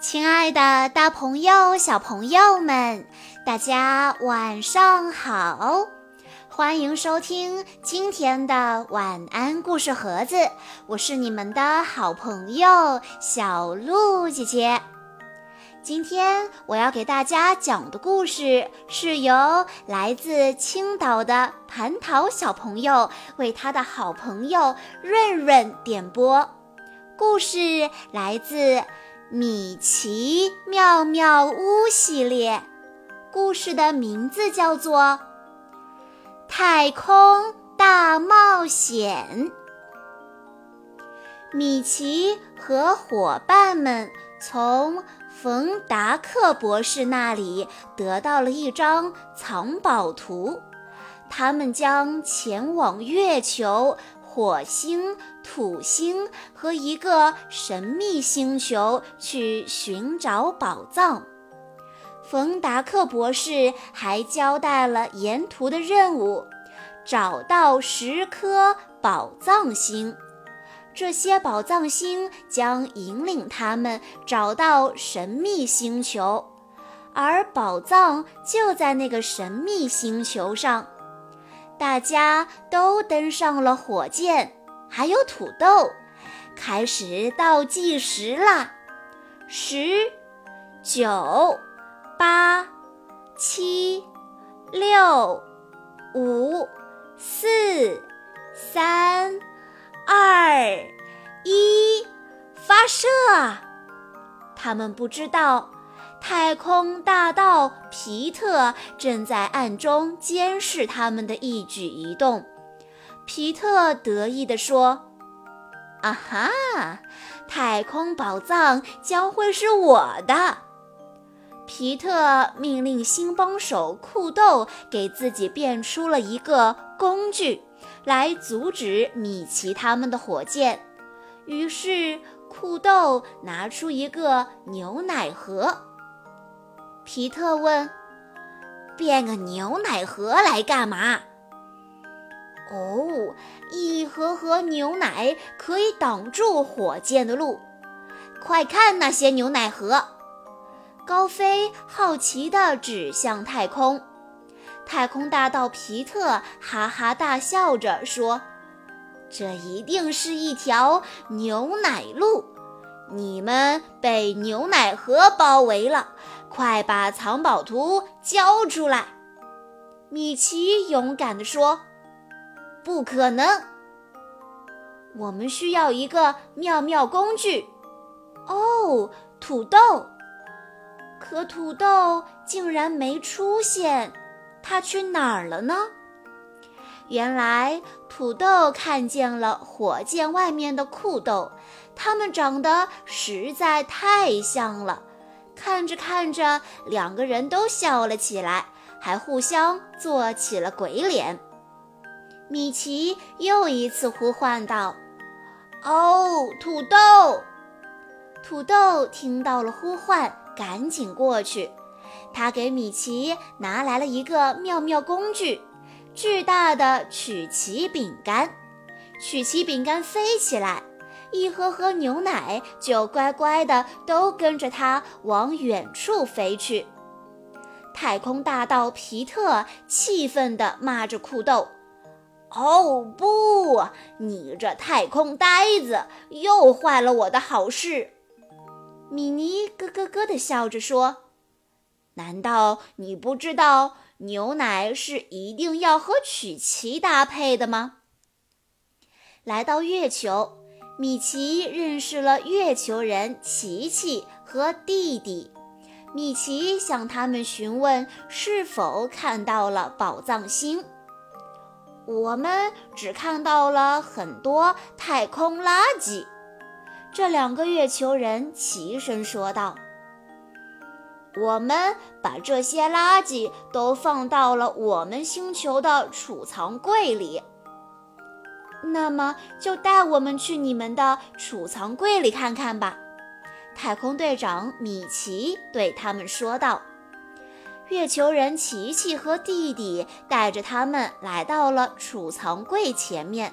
亲爱的，大朋友、小朋友们，大家晚上好！欢迎收听今天的晚安故事盒子，我是你们的好朋友小鹿姐姐。今天我要给大家讲的故事是由来自青岛的蟠桃小朋友为他的好朋友润润点播，故事来自。米奇妙妙屋系列故事的名字叫做《太空大冒险》。米奇和伙伴们从冯达克博士那里得到了一张藏宝图，他们将前往月球。火星、土星和一个神秘星球去寻找宝藏。冯达克博士还交代了沿途的任务：找到十颗宝藏星。这些宝藏星将引领他们找到神秘星球，而宝藏就在那个神秘星球上。大家都登上了火箭，还有土豆，开始倒计时啦！十、九、八、七、六、五、四、三、二、一，发射！他们不知道。太空大盗皮特正在暗中监视他们的一举一动。皮特得意地说：“啊哈，太空宝藏将会是我的！”皮特命令新帮手酷豆给自己变出了一个工具，来阻止米奇他们的火箭。于是，酷豆拿出一个牛奶盒。皮特问：“变个牛奶盒来干嘛？”“哦，一盒盒牛奶可以挡住火箭的路。快看那些牛奶盒！”高飞好奇地指向太空。太空大盗皮特哈哈大笑着说：“这一定是一条牛奶路。你们被牛奶盒包围了。”快把藏宝图交出来！米奇勇敢地说：“不可能，我们需要一个妙妙工具。”哦，土豆！可土豆竟然没出现，它去哪儿了呢？原来土豆看见了火箭外面的酷豆，它们长得实在太像了。看着看着，两个人都笑了起来，还互相做起了鬼脸。米奇又一次呼唤道：“哦，土豆！”土豆听到了呼唤，赶紧过去。他给米奇拿来了一个妙妙工具——巨大的曲奇饼干。曲奇饼干飞起来。一盒盒牛奶就乖乖的都跟着它往远处飞去。太空大盗皮特气愤地骂着酷豆：“哦不，你这太空呆子又坏了我的好事！”米妮咯咯咯地笑着说：“难道你不知道牛奶是一定要和曲奇搭配的吗？”来到月球。米奇认识了月球人琪琪和弟弟。米奇向他们询问是否看到了宝藏星。我们只看到了很多太空垃圾。这两个月球人齐声说道：“我们把这些垃圾都放到了我们星球的储藏柜里。”那么就带我们去你们的储藏柜里看看吧，太空队长米奇对他们说道。月球人琪琪和弟弟带着他们来到了储藏柜前面。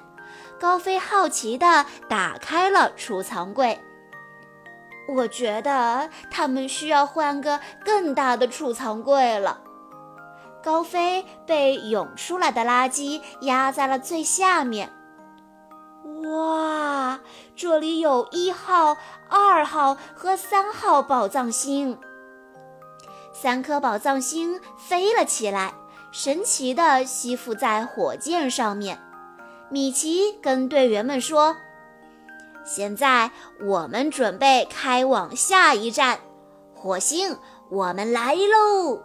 高飞好奇地打开了储藏柜。我觉得他们需要换个更大的储藏柜了。高飞被涌出来的垃圾压在了最下面。哇，这里有一号、二号和三号宝藏星。三颗宝藏星飞了起来，神奇地吸附在火箭上面。米奇跟队员们说：“现在我们准备开往下一站，火星，我们来喽！”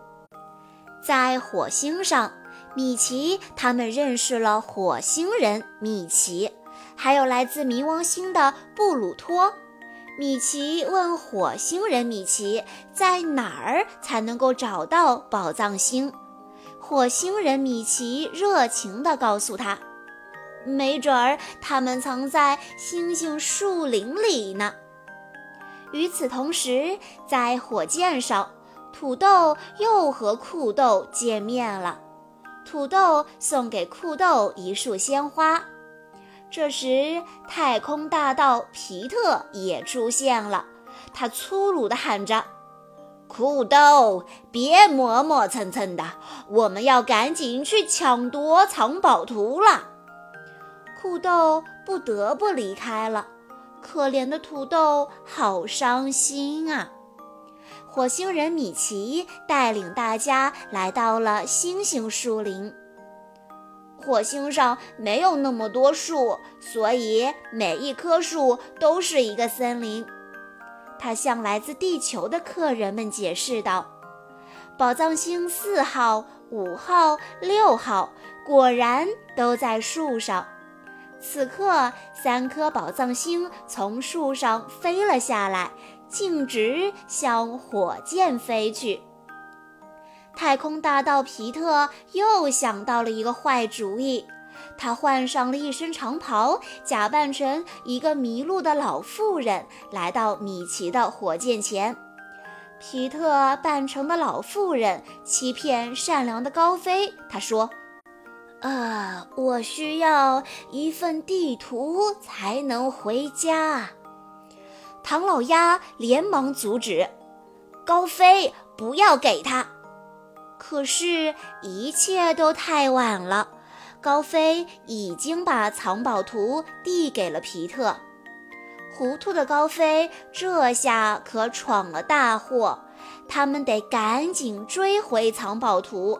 在火星上，米奇他们认识了火星人米奇，还有来自冥王星的布鲁托。米奇问火星人米奇在哪儿才能够找到宝藏星。火星人米奇热情地告诉他。没准儿他们藏在星星树林里呢。与此同时，在火箭上，土豆又和酷豆见面了。土豆送给酷豆一束鲜花。这时，太空大盗皮特也出现了。他粗鲁地喊着：“酷豆，别磨磨蹭蹭的，我们要赶紧去抢夺藏宝图了。”酷豆不得不离开了，可怜的土豆好伤心啊！火星人米奇带领大家来到了星星树林。火星上没有那么多树，所以每一棵树都是一个森林。他向来自地球的客人们解释道：“宝藏星四号、五号、六号果然都在树上。”此刻，三颗宝藏星从树上飞了下来，径直向火箭飞去。太空大盗皮特又想到了一个坏主意，他换上了一身长袍，假扮成一个迷路的老妇人，来到米奇的火箭前。皮特扮成的老妇人欺骗善良的高飞，他说。啊，我需要一份地图才能回家。唐老鸭连忙阻止高飞，不要给他。可是，一切都太晚了，高飞已经把藏宝图递给了皮特。糊涂的高飞这下可闯了大祸，他们得赶紧追回藏宝图。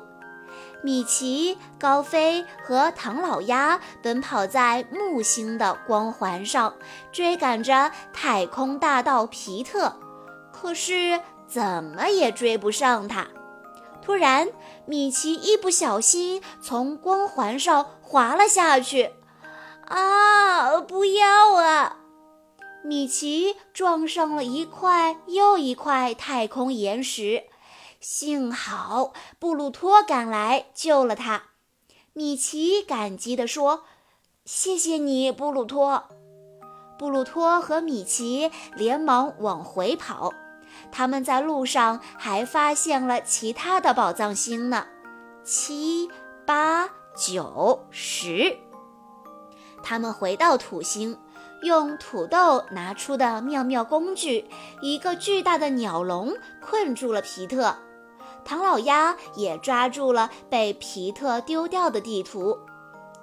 米奇、高飞和唐老鸭奔跑在木星的光环上，追赶着太空大盗皮特，可是怎么也追不上他。突然，米奇一不小心从光环上滑了下去。啊！不要啊！米奇撞上了一块又一块太空岩石。幸好布鲁托赶来救了他，米奇感激地说：“谢谢你，布鲁托。”布鲁托和米奇连忙往回跑，他们在路上还发现了其他的宝藏星呢，七、八、九、十。他们回到土星，用土豆拿出的妙妙工具——一个巨大的鸟笼，困住了皮特。唐老鸭也抓住了被皮特丢掉的地图，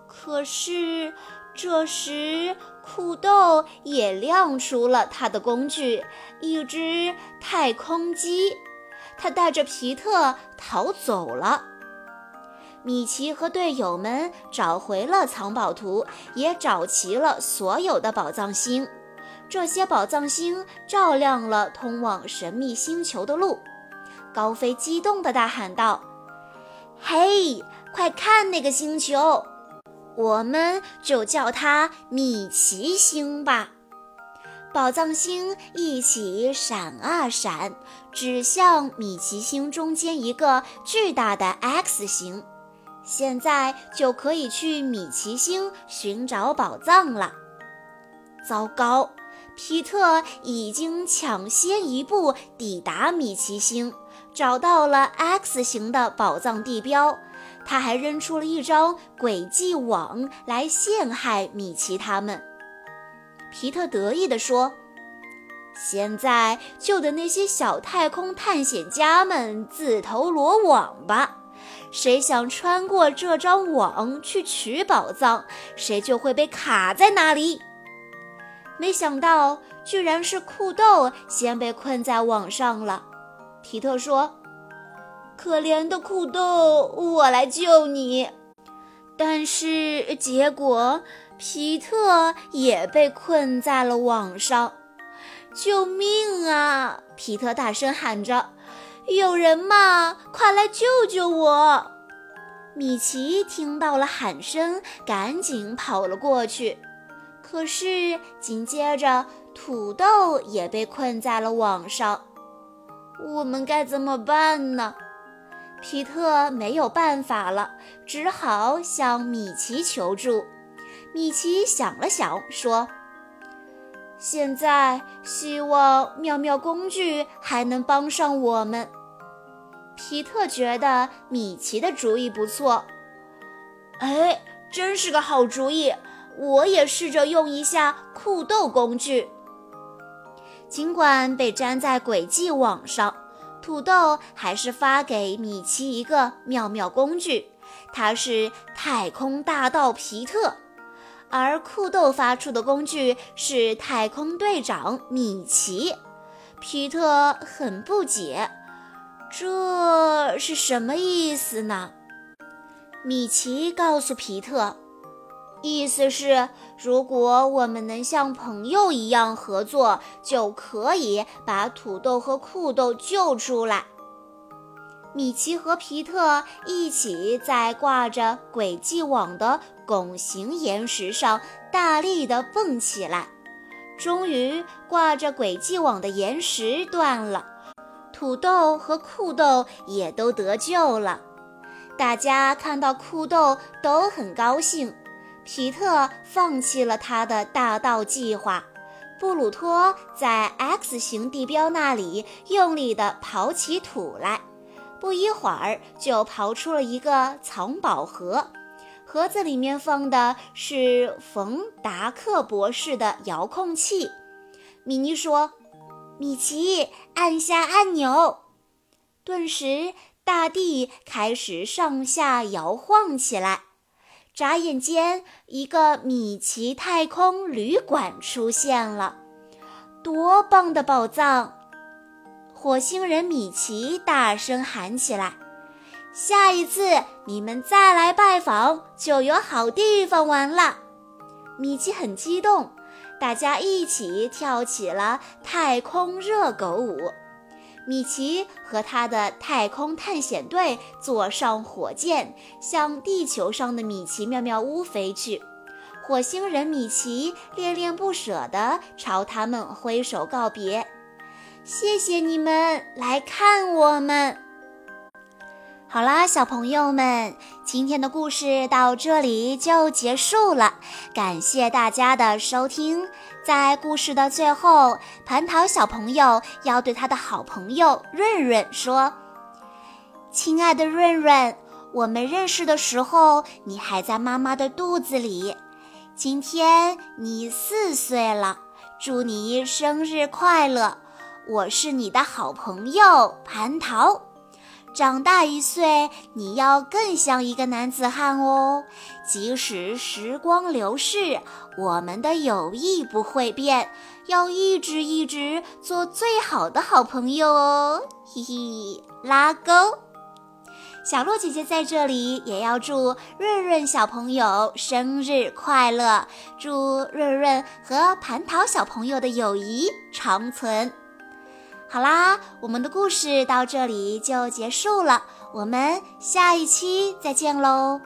可是这时土豆也亮出了他的工具——一只太空机，他带着皮特逃走了。米奇和队友们找回了藏宝图，也找齐了所有的宝藏星，这些宝藏星照亮了通往神秘星球的路。高飞激动地大喊道：“嘿，快看那个星球！我们就叫它米奇星吧。”宝藏星一起闪啊闪，指向米奇星中间一个巨大的 X 星。现在就可以去米奇星寻找宝藏了。糟糕，皮特已经抢先一步抵达米奇星。找到了 X 型的宝藏地标，他还扔出了一张诡计网来陷害米奇他们。皮特得意地说：“现在就等那些小太空探险家们自投罗网吧。谁想穿过这张网去取宝藏，谁就会被卡在那里。没想到，居然是酷豆先被困在网上了。皮特说：“可怜的酷豆，我来救你。”但是结果，皮特也被困在了网上。救命啊！皮特大声喊着。有人吗？快来救救我！米奇听到了喊声，赶紧跑了过去。可是紧接着，土豆也被困在了网上。我们该怎么办呢？皮特没有办法了，只好向米奇求助。米奇想了想，说。现在希望妙妙工具还能帮上我们。皮特觉得米奇的主意不错，哎，真是个好主意！我也试着用一下酷豆工具。尽管被粘在轨迹网上，土豆还是发给米奇一个妙妙工具，它是太空大盗皮特。而酷豆发出的工具是太空队长米奇，皮特很不解，这是什么意思呢？米奇告诉皮特，意思是如果我们能像朋友一样合作，就可以把土豆和酷豆救出来。米奇和皮特一起在挂着轨迹网的拱形岩石上大力地蹦起来，终于挂着轨迹网的岩石断了，土豆和酷豆也都得救了。大家看到酷豆都很高兴。皮特放弃了他的大盗计划，布鲁托在 X 型地标那里用力地刨起土来。不一会儿，就刨出了一个藏宝盒，盒子里面放的是冯达克博士的遥控器。米妮说：“米奇，按下按钮。”顿时，大地开始上下摇晃起来。眨眼间，一个米奇太空旅馆出现了。多棒的宝藏！火星人米奇大声喊起来：“下一次你们再来拜访，就有好地方玩了。”米奇很激动，大家一起跳起了太空热狗舞。米奇和他的太空探险队坐上火箭，向地球上的米奇妙妙屋飞去。火星人米奇恋恋不舍地朝他们挥手告别。谢谢你们来看我们。好啦，小朋友们，今天的故事到这里就结束了。感谢大家的收听。在故事的最后，蟠桃小朋友要对他的好朋友润润说：“亲爱的润润，我们认识的时候，你还在妈妈的肚子里。今天你四岁了，祝你生日快乐！”我是你的好朋友蟠桃，长大一岁，你要更像一个男子汉哦。即使时光流逝，我们的友谊不会变，要一直一直做最好的好朋友哦。嘿嘿，拉钩。小洛姐姐在这里也要祝润润小朋友生日快乐，祝润润和蟠桃小朋友的友谊长存。好啦，我们的故事到这里就结束了，我们下一期再见喽。